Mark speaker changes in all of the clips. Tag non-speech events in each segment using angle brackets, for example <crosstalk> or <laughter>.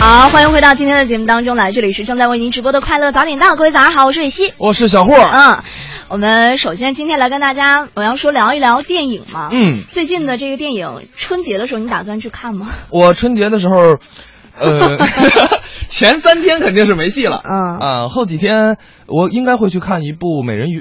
Speaker 1: 好，欢迎回到今天的节目当中来，这里是正在为您直播的快乐早点到，各位早上好，我是雨熙，
Speaker 2: 我是小霍。
Speaker 1: 嗯，我们首先今天来跟大家，我要说聊一聊电影嘛。
Speaker 2: 嗯，
Speaker 1: 最近的这个电影，春节的时候你打算去看吗？
Speaker 2: 我春节的时候，呃，<laughs> 前三天肯定是没戏了。
Speaker 1: 嗯
Speaker 2: 啊，后几天我应该会去看一部《美人鱼》。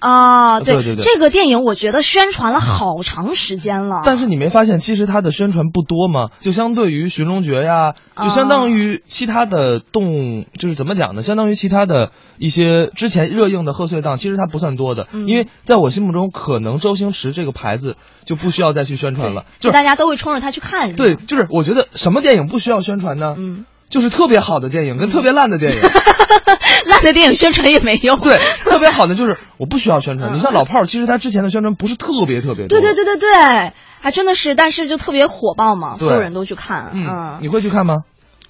Speaker 1: 啊，
Speaker 2: 对对对
Speaker 1: 这个电影我觉得宣传了好长时间了。
Speaker 2: 但是你没发现，其实它的宣传不多吗？就相对于《寻龙诀》呀，
Speaker 1: 啊
Speaker 2: 就相当于其他的动，就是怎么讲呢？相当于其他的一些之前热映的贺岁档，其实它不算多的。
Speaker 1: 嗯
Speaker 2: 因为在我心目中，可能周星驰这个牌子就不需要再去宣传了。就
Speaker 1: 就大家都会冲着他去看，
Speaker 2: 对，就是我觉得什么电影不需要宣传呢？
Speaker 1: 嗯，
Speaker 2: 就是特别好的电影跟特别烂的电影。<laughs>
Speaker 1: 烂的电影宣传也没用。
Speaker 2: 对，特别好的就是我不需要宣传。
Speaker 1: 嗯
Speaker 2: 你像老炮儿，其实他之前的宣传不是特别特别多。
Speaker 1: 对对对对对，还真的是，但是就特别火爆嘛，所有人都去看。
Speaker 2: 嗯，你会去看吗？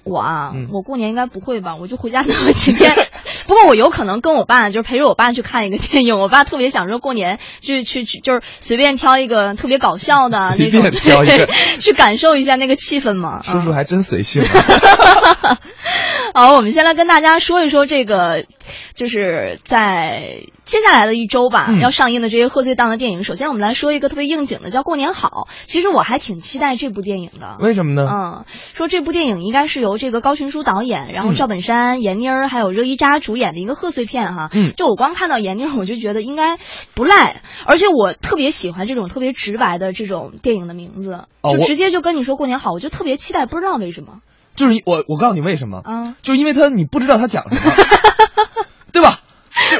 Speaker 1: 我啊，
Speaker 2: 嗯
Speaker 1: 我过年应该不会吧？我就回家那么几天。<laughs> 不过我有可能跟我爸，就是陪着我爸去看一个电影。我爸特别想说过年去去去，就是随便挑一个特别搞笑的 <laughs> 那
Speaker 2: 随
Speaker 1: 种，
Speaker 2: 便挑一个
Speaker 1: 对 <laughs> 去感受一下那个气氛嘛。
Speaker 2: 叔叔还真随性。<laughs>
Speaker 1: 好，我们先来跟大家说一说这个，就是在接下来的一周吧，
Speaker 2: 嗯
Speaker 1: 要上映的这些贺岁档的电影。首先，我们来说一个特别应景的，叫《过年好》。其实我还挺期待这部电影的。
Speaker 2: 为什么呢？
Speaker 1: 嗯，说这部电影应该是由这个高群书导演，然后
Speaker 2: 嗯
Speaker 1: 赵本山、闫妮儿还有热依扎主演的一个贺岁片哈。
Speaker 2: 嗯
Speaker 1: 就我光看到闫妮儿，我就觉得应该不赖，而且我特别喜欢这种特别直白的这种电影的名字，
Speaker 2: 哦
Speaker 1: 就直接就跟你说过年好，我就特别期待，不知道为什么
Speaker 2: 就是我，我告诉你为什么，
Speaker 1: 啊。
Speaker 2: 就是因为他你不知道他讲什么？<laughs>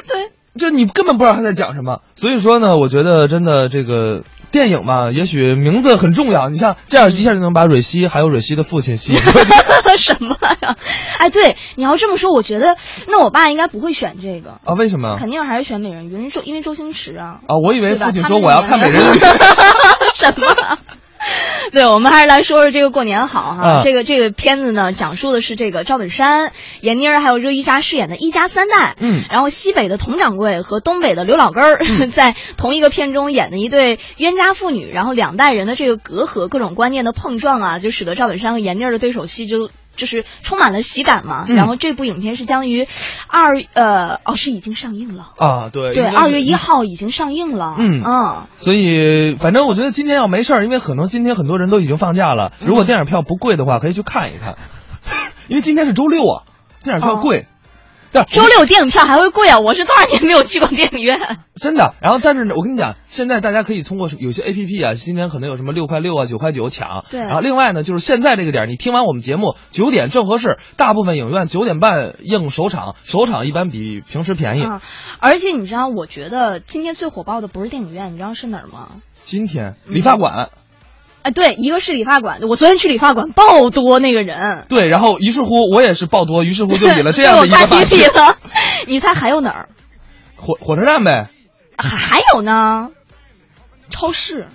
Speaker 2: <laughs> 对。就你根本不知道他在讲什么，所以说呢，我觉得真的这个电影嘛，也许名字很重要。你像这样一下就能把蕊希还有蕊希的父亲吸引过去 <laughs>
Speaker 1: 什么呀？哎，对，你要这么说，我觉得那我爸应该不会选这个，
Speaker 2: 啊？为什么？
Speaker 1: 肯定还是选美人鱼，因为周因为周星驰啊。
Speaker 2: 啊，我以为父亲说我要看美人鱼。<laughs>
Speaker 1: 什么？对，我们还是来说说这个过年好哈。
Speaker 2: 啊
Speaker 1: 这个这个片子呢，讲述的是这个赵本山、闫妮儿还有热依扎饰演的一家三代。
Speaker 2: 嗯
Speaker 1: 然后西北的佟掌柜和东北的刘老根儿、<laughs> 在同一个片中演的一对冤家父女，然后两代人的这个隔阂、各种观念的碰撞啊，就使得赵本山和闫妮儿的对手戏就。就是充满了喜感嘛，
Speaker 2: 嗯。
Speaker 1: 然后这部影片是将于二呃哦是已经上映了，
Speaker 2: 啊，对
Speaker 1: 对，二月一号已经上映了，
Speaker 2: 嗯。
Speaker 1: 嗯。
Speaker 2: 所以，反正我觉得今天要没事儿，因为可能今天很多人都已经放假了。如果电影票不贵的话，可以去看一看，因为今天是周六啊，电影票贵。对，
Speaker 1: 周六电影票还会贵啊！我是多少年没有去过电影院。<laughs>
Speaker 2: 真的。然后，但是呢，我跟你讲，现在大家可以通过有些 A P P 啊，今天可能有什么六块六啊、九块九抢。
Speaker 1: 对
Speaker 2: 然后，另外呢，就是现在这个点儿，你听完我们节目九点正合适，大部分影院九点半应首场，首场一般比平时便宜。
Speaker 1: 啊，而且你知道，我觉得今天最火爆的不是电影院，你知道是哪儿吗？
Speaker 2: 今天理发馆。
Speaker 1: 哎，对，一个是理发馆，我昨天去理发馆爆多那个人，
Speaker 2: 对，然后于是乎我也是爆多，于是乎就以了这样的 <laughs> 一个发型
Speaker 1: 了。你猜还有哪儿？
Speaker 2: 火火车站呗。
Speaker 1: 还还有呢？超市。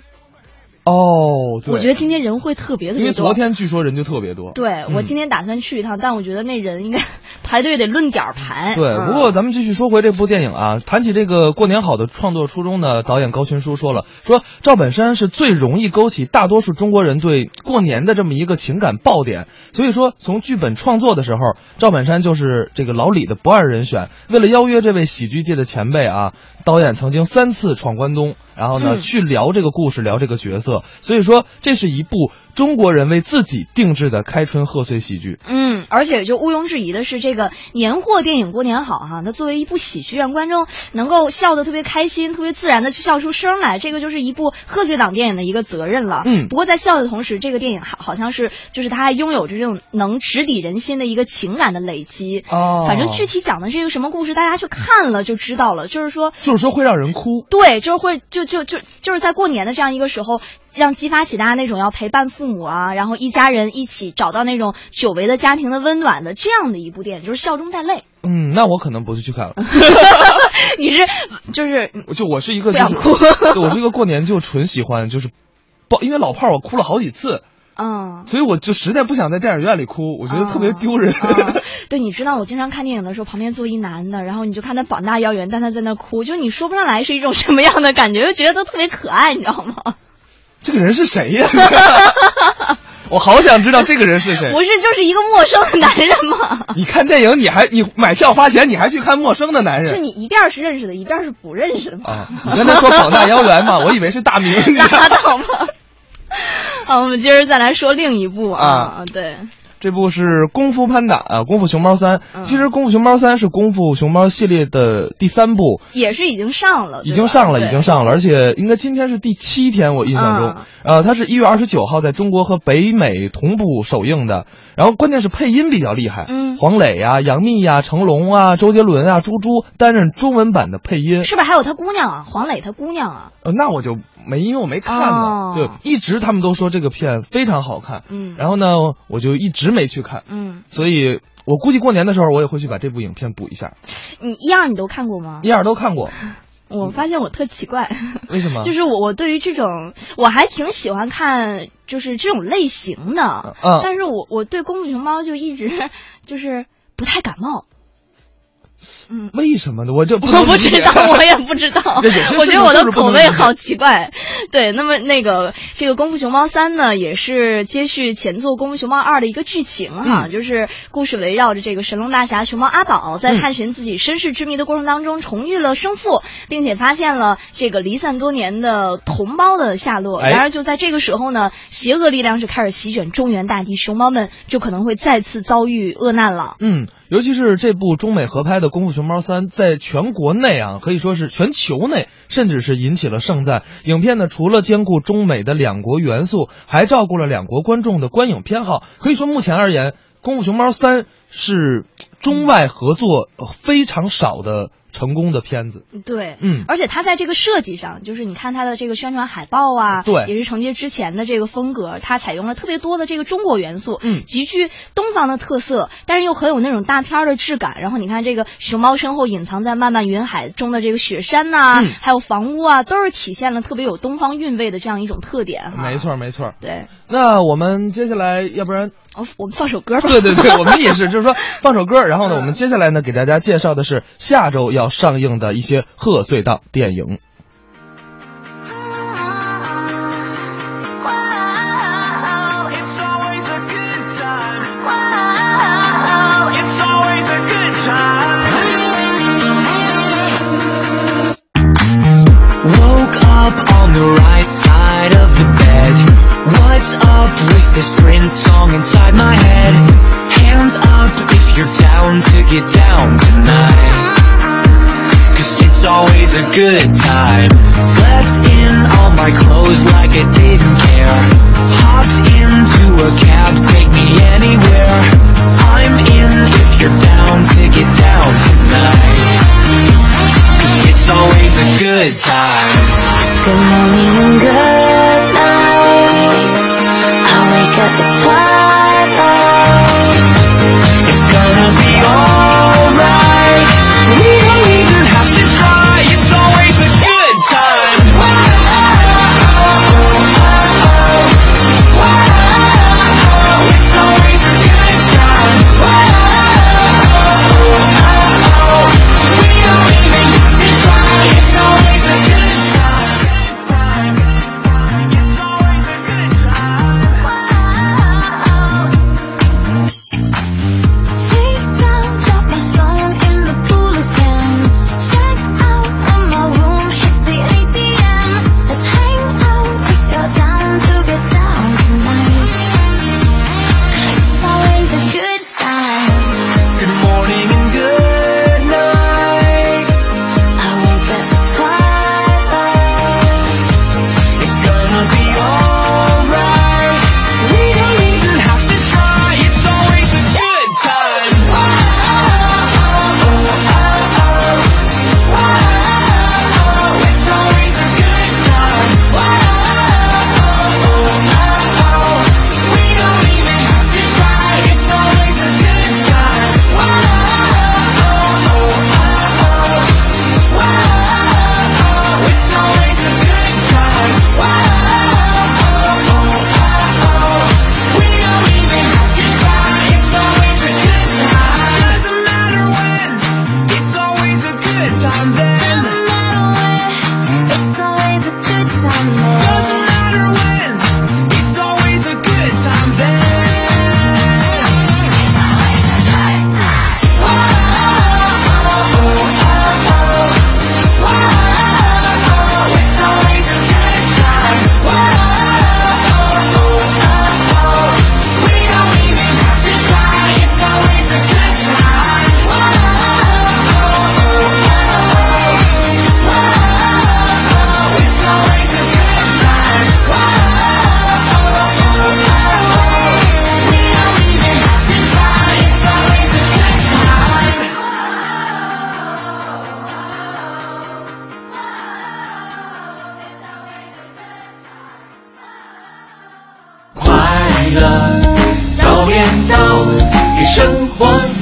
Speaker 2: 哦，对，
Speaker 1: 我觉得今天人会特别特
Speaker 2: 因为。昨天据说人就特别多。
Speaker 1: 对、
Speaker 2: 嗯
Speaker 1: 我今天打算去一趟，但我觉得那人应该 <laughs> 排队得论点儿排。
Speaker 2: 对，
Speaker 1: 嗯
Speaker 2: 不过咱们继续说回这部电影啊。谈起这个过年好的创作初衷呢，导演高群书说了，说赵本山是最容易勾起大多数中国人对过年的这么一个情感爆点。所以说，从剧本创作的时候，赵本山就是这个老李的不二人选。为了邀约这位喜剧界的前辈啊，导演曾经三次闯关东，然后呢、
Speaker 1: 嗯
Speaker 2: 去聊这个故事，聊这个角色。所以说，这是一部中国人为自己定制的开春贺岁喜剧。
Speaker 1: 嗯，而且就毋庸置疑的是，这个年货电影《过年好》哈，它作为一部喜剧，让观众能够笑得特别开心、特别自然的去笑出声来，这个就是一部贺岁档电影的一个责任了。
Speaker 2: 嗯
Speaker 1: 不过在笑的同时，这个电影好好像是就是它还拥有着这种能直抵人心的一个情感的累积。
Speaker 2: 哦
Speaker 1: 反正具体讲的是一个什么故事，大家去看了就知道了。就是说，
Speaker 2: 就是说会让人哭。
Speaker 1: 对，就是会就就就就是在过年的这样一个时候，让激发起大家那种要陪伴父母啊，然后一家人一起找到那种久违的家庭的温暖的这样的一部电影，就是笑中带泪。
Speaker 2: 嗯，那我可能不是去看了。<laughs>
Speaker 1: 你是就是
Speaker 2: 就我是一个、
Speaker 1: 不
Speaker 2: 就是，
Speaker 1: 想哭 <laughs>
Speaker 2: 对我是一个过年就纯喜欢就是，爆，因为老炮儿我哭了好几次，
Speaker 1: 嗯。
Speaker 2: 所以我就实在不想在电影院里哭，我觉得特别丢人。
Speaker 1: 啊对，你知道我经常看电影的时候，旁边坐一男的，然后你就看他膀大腰圆，但他在那哭，就你说不上来是一种什么样的感觉，就觉得他特别可爱，你知道吗？
Speaker 2: 这个人是谁呀？<laughs> 我好想知道这个人是谁。
Speaker 1: 不是，就是一个陌生的男人吗？<laughs>
Speaker 2: 你看电影，你还你买票花钱，你还去看陌生的男人？
Speaker 1: 是你一边是认识的，一边是不认识的吗？
Speaker 2: 啊，你跟他说膀大妖缘嘛，<laughs> 我以为是大明。
Speaker 1: 拉倒吧。好，我们今儿再来说另一部啊，对。
Speaker 2: 这部是《功夫潘达》啊，《功夫熊猫三》。其实《功夫熊猫三》是《功夫熊猫》系列的第三部，
Speaker 1: 也是已经上了，
Speaker 2: 已经上了，已经上了，而且应该今天是第七天，我印象中。呃，它是一月二十九号在中国和北美同步首映的。然后关键是配音比较厉害，
Speaker 1: 嗯，
Speaker 2: 黄磊呀、杨幂呀、成龙啊、周杰伦啊、猪猪担任中文版的配音，
Speaker 1: 是不是还有他姑娘啊？黄磊他姑娘啊？
Speaker 2: 呃，那我就没，因为我没看呢。对，一直他们都说这个片非常好看，
Speaker 1: 嗯，
Speaker 2: 然后呢，我就一直没去看，
Speaker 1: 嗯，
Speaker 2: 所以我估计过年的时候我也会去把这部影片补一下。
Speaker 1: 你一二你都看过吗？
Speaker 2: 一二都看过。<laughs>
Speaker 1: 我发现我特奇怪，<laughs>
Speaker 2: 为什么？
Speaker 1: 就是我我对于这种我还挺喜欢看，就是这种类型的，
Speaker 2: 嗯，
Speaker 1: 但是我我对功夫熊猫就一直就是不太感冒。嗯，
Speaker 2: 为什么呢？我就
Speaker 1: 我不知道，<laughs> 我也不知道。我觉得我的口味好奇怪。<laughs> 对，那么那个这个《功夫熊猫三》呢，也是接续前作《功夫熊猫二》的一个剧情哈，就是故事围绕着这个神龙大侠熊猫阿宝在探寻自己身世之谜的过程当中重遇了生父，并且发现了这个离散多年的同胞的下落。然而就在这个时候呢，邪恶力量是开始席卷中原大地，熊猫们就可能会再次遭遇厄难了。
Speaker 2: 嗯。尤其是这部中美合拍的《功夫熊猫三》，在全国内啊，可以说是全球内，甚至是引起了盛赞。影片呢，除了兼顾中美的两国元素，还照顾了两国观众的观影偏好。可以说，目前而言，《功夫熊猫三》是中外合作非常少的。成功的片子，
Speaker 1: 对，
Speaker 2: 嗯，
Speaker 1: 而且它在这个设计上，就是你看它的这个宣传海报啊，
Speaker 2: 对，
Speaker 1: 也是承接之前的这个风格，它采用了特别多的这个中国元素，
Speaker 2: 嗯，
Speaker 1: 极具东方的特色，但是又很有那种大片的质感。然后你看这个熊猫身后隐藏在漫漫云海中的这个雪山呐，还有房屋啊，都是体现了特别有东方韵味的这样一种特点哈。
Speaker 2: 没错，没错。
Speaker 1: 对，
Speaker 2: 那我们接下来，要不然。
Speaker 1: 我们放首歌吧。
Speaker 2: 对对对，我们也是，就是说放首歌。然后呢，我们接下来呢，给大家介绍的是下周要上映的一些贺岁档电影。Good time. Good morning and good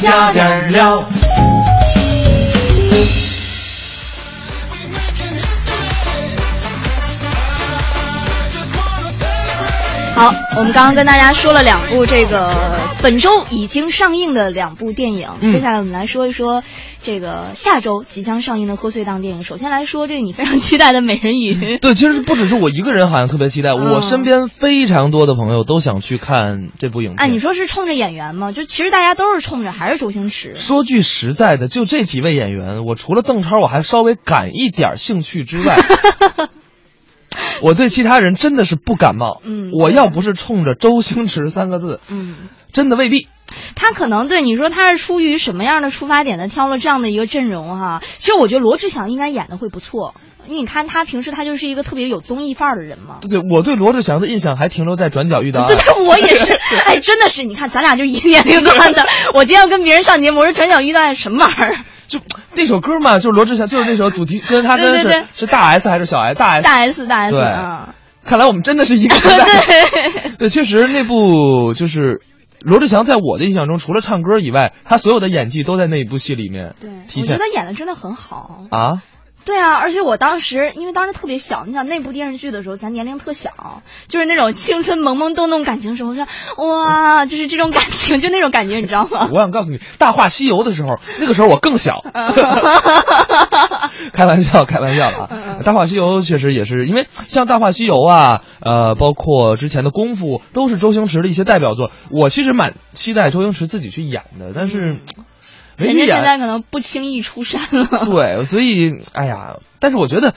Speaker 2: 加点
Speaker 3: 料。
Speaker 1: 好，我们刚刚跟大家说了两部这个本周已经上映的两部电影，
Speaker 2: 嗯
Speaker 1: 接下来我们来说一说这个下周即将上映的贺岁档电影。首先来说这个你非常期待的《美人鱼》，
Speaker 2: 对，其实不只是我一个人，好像特别期待，
Speaker 1: 嗯
Speaker 2: 我身边非常多的朋友都想去看这部影片。
Speaker 1: 哎，你说是冲着演员吗？就其实大家都是冲着还是周星驰。
Speaker 2: 说句实在的，就这几位演员，我除了邓超，我还稍微感一点兴趣之外，<laughs> 我对其他人真的是不感冒。
Speaker 1: 嗯
Speaker 2: 我要不是冲着周星驰三个字，
Speaker 1: 嗯，
Speaker 2: 真的未必。
Speaker 1: 他可能对你说他是出于什么样的出发点的挑了这样的一个阵容哈？其实我觉得罗志祥应该演的会不错，因为你看他平时他就是一个特别有综艺范儿的人嘛。
Speaker 2: 对，我对罗志祥的印象还停留在《转角遇到爱 <laughs>
Speaker 1: 对，》。但我也是，<laughs> 哎，真的是，你看咱俩就一个年龄段的。我今天要跟别人上节目，我说转角遇到爱什么玩意儿？
Speaker 2: 就那首歌嘛，就是罗志祥，就是那首主题，跟他跟是
Speaker 1: 对对对
Speaker 2: 是大 S 还是小 S？大 S。
Speaker 1: 大 S 大 S，
Speaker 2: 对
Speaker 1: 嗯，
Speaker 2: 看来我们真的是一个时代。<laughs>
Speaker 1: 对，
Speaker 2: 对，确实那部就是罗志祥，在我的印象中，除了唱歌以外，他所有的演技都在那一部戏里面
Speaker 1: 对，
Speaker 2: 体现
Speaker 1: 我觉得演的真的很好。
Speaker 2: 啊。
Speaker 1: 对啊，而且我当时因为当时特别小，你想那部电视剧的时候，咱年龄特小，就是那种青春懵懵懂懂感情时候，我说哇，就是这种感情，就那种感觉，你知道吗？<laughs>
Speaker 2: 我想告诉你，《大话西游》的时候，那个时候我更小。<laughs> 开玩笑，开玩笑啊！《大话西游》确实也是，因为像《大话西游》啊，呃，包括之前的《功夫》，都是周星驰的一些代表作。我其实蛮期待周星驰自己去演的，但是
Speaker 1: 人家现在。可能不轻易出山了。
Speaker 2: 对，所以哎呀，但是我觉得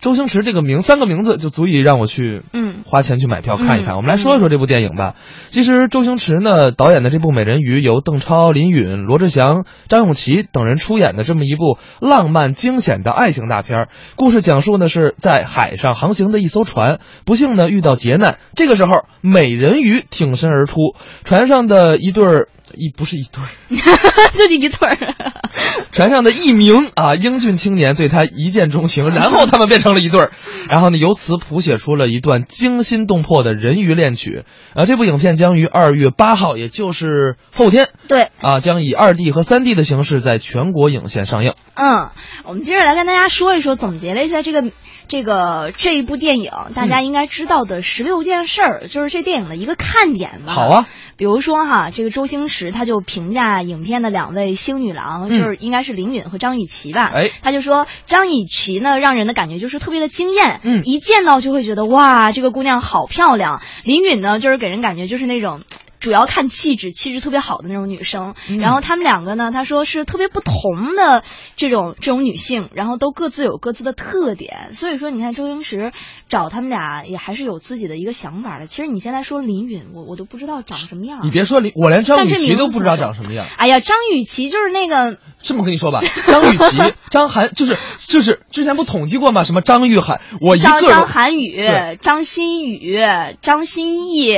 Speaker 2: 周星驰这个名三个名字就足以让我去
Speaker 1: 嗯
Speaker 2: 花钱去买票看一看。
Speaker 1: 嗯
Speaker 2: 我们来说一说这部电影吧。其实周星驰呢导演的这部《美人鱼》，由邓超、林允、罗志祥、张永琪等人出演的这么一部浪漫惊险的爱情大片儿。故事讲述呢是在海上航行的一艘船，不幸呢遇到劫难，这个时候美人鱼挺身而出，船上的一对儿。一不是一对儿，<laughs>
Speaker 1: 就一对儿。<laughs>
Speaker 2: 船上的一名啊英俊青年对他一见钟情，<laughs> 然后他们变成了一对儿，然后呢由此谱写出了一段惊心动魄的人鱼恋曲。啊，这部影片将于二月八号，也就是后天
Speaker 1: 对，
Speaker 2: 啊，将以二 D 和三 D 的形式在全国影线上映。
Speaker 1: 嗯，我们接着来跟大家说一说，总结了一下这个这个这一部电影大家应该知道的十六件事儿，就是这电影的一个看点吧。
Speaker 2: 好啊，
Speaker 1: 比如说哈，这个周星驰他就评价影片的两位星女郎，
Speaker 2: 嗯
Speaker 1: 就是应该是林允和张雨绮吧。
Speaker 2: 哎
Speaker 1: 他就说张雨绮呢，让人的感觉就是特别的惊艳，
Speaker 2: 嗯
Speaker 1: 一见到就会觉得哇，这个姑娘好漂亮。林允呢，就是给人感觉就是那种。主要看气质，气质特别好的那种女生。
Speaker 2: 嗯
Speaker 1: 然后她们两个呢，她说是特别不同的这种这种女性，然后都各自有各自的特点。所以说，你看周星驰找他们俩也还是有自己的一个想法的。其实你现在说林允，我我都不知道长什么样。
Speaker 2: 你别说林，我连张雨绮都不知道长什么样。
Speaker 1: 哎呀，张雨绮就是那个
Speaker 2: 这么跟你说吧，张雨绮、<laughs> 张涵，就是就是之前不统计过吗？什么张玉涵，我一
Speaker 1: 张张涵予、张馨予、张歆艺。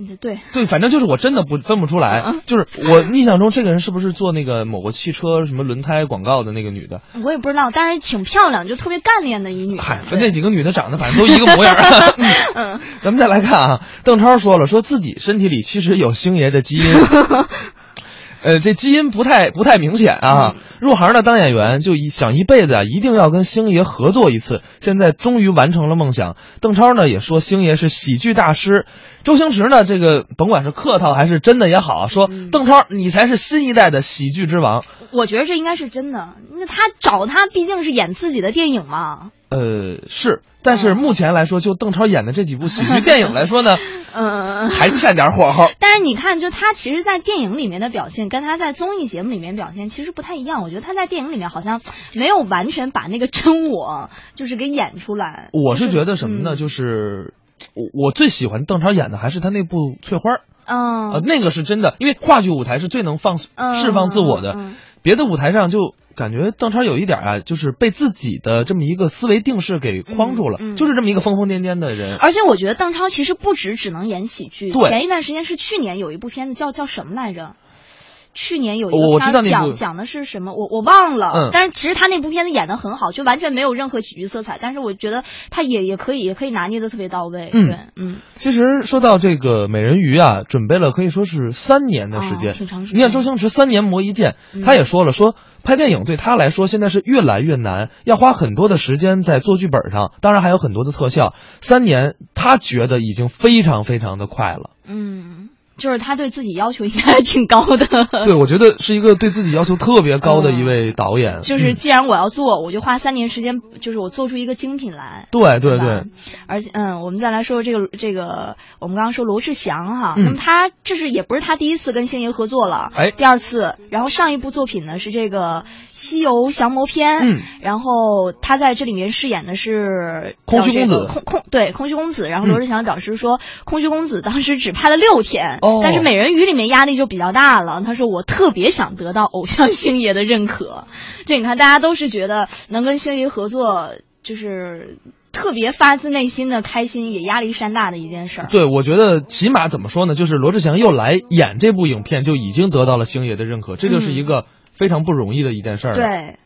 Speaker 1: 嗯对，
Speaker 2: 对，反正就是我真的不分不出来
Speaker 1: 嗯，<laughs>
Speaker 2: 就是我印象中这个人是不是做那个某个汽车什么轮胎广告的那个女的？
Speaker 1: 我也不知道，但是挺漂亮，就特别干练的一女的。
Speaker 2: 嗨，
Speaker 1: 对
Speaker 2: 那几个女的长得反正都一个模样。<laughs>
Speaker 1: 嗯，
Speaker 2: 咱们再来看啊，邓超说了，说自己身体里其实有星爷的基因。<laughs> 呃，这基因不太不太明显啊。入行呢当演员就一想一辈子啊，一定要跟星爷合作一次。现在终于完成了梦想。邓超呢也说星爷是喜剧大师，周星驰呢这个甭管是客套还是真的也好，说
Speaker 1: 嗯
Speaker 2: 邓超你才是新一代的喜剧之王。
Speaker 1: 我觉得这应该是真的。那他找他毕竟是演自己的电影嘛。
Speaker 2: 呃，是，但是
Speaker 1: 嗯
Speaker 2: 目前来说，就邓超演的这几部 <laughs> 喜剧电影来说呢，
Speaker 1: 嗯。
Speaker 2: 还欠点火候。
Speaker 1: 但是你看，就他其实，在电影里面的表现，跟他在综艺节目里面表现其实不太一样。我觉得他在电影里面好像没有完全把那个真我就是给演出来。
Speaker 2: 我是
Speaker 1: 就是
Speaker 2: 觉得什么呢？
Speaker 1: 嗯
Speaker 2: 就是我我最喜欢邓超演的还是他那部《翠花》
Speaker 1: 嗯
Speaker 2: 啊，那个是真的，因为话剧舞台是最能放
Speaker 1: 嗯
Speaker 2: 释放自我的。别的舞台上就感觉邓超有一点啊，就是被自己的这么一个思维定式给框住了，
Speaker 1: 嗯嗯
Speaker 2: 就是这么一个疯疯癫癫的人。
Speaker 1: 而且我觉得邓超其实不止只能演喜剧。前一段时间是去年有一部片子叫叫什么来着？去年有一
Speaker 2: 我我
Speaker 1: 个
Speaker 2: 知道那部
Speaker 1: 片儿讲讲的是什么，我我忘了。
Speaker 2: 嗯
Speaker 1: 但是其实他那部片子演的很好，就完全没有任何喜剧色彩。但是我觉得他也也可以也可以拿捏的特别到位。
Speaker 2: 嗯
Speaker 1: 对，嗯，
Speaker 2: 其实说到这个美人鱼啊，准备了可以说是三年的时间，
Speaker 1: 哦挺长时间
Speaker 2: 你看周星驰三年磨一剑，
Speaker 1: 嗯
Speaker 2: 他也说了，说拍电影对他来说现在是越来越难，要花很多的时间在做剧本上，当然还有很多的特效。三年，他觉得已经非常非常的快了。
Speaker 1: 嗯，就是他对自己要求应该还挺高的。<laughs>
Speaker 2: 对，我觉得是一个对自己要求特别高的一位导演。
Speaker 1: 嗯 <laughs> 就是
Speaker 2: 嗯
Speaker 1: 既然我要做，我就花三年时间，就是我做出一个精品来。
Speaker 2: 对对
Speaker 1: 吧？
Speaker 2: 对，
Speaker 1: 而且嗯，我们再来说这个这个，我们刚刚说罗志祥哈，
Speaker 2: 嗯。
Speaker 1: 那么他这是也不是他第一次跟星爷合作了，
Speaker 2: 哎。
Speaker 1: 第二次，然后上一部作品呢是这个《西游降魔篇》，
Speaker 2: 嗯，
Speaker 1: 然后他在这里面饰演的是
Speaker 2: 空虚公子。
Speaker 1: 空空对空虚公子，然后
Speaker 2: 嗯
Speaker 1: 罗志祥表示说，空虚公子当时只拍了六天，
Speaker 2: 哦
Speaker 1: 但是美人鱼里面压力就比较大了，他说我特别想得到偶像星爷的认可，<laughs> 这你看大家都是觉得能跟星爷合作就是。特别发自内心的开心，也压力山大的一件事儿。
Speaker 2: 对，我觉得起码怎么说呢，就是罗志祥又来演这部影片，就已经得到了星爷的认可，这就是一个非常不容易的一件事儿了。
Speaker 1: 对，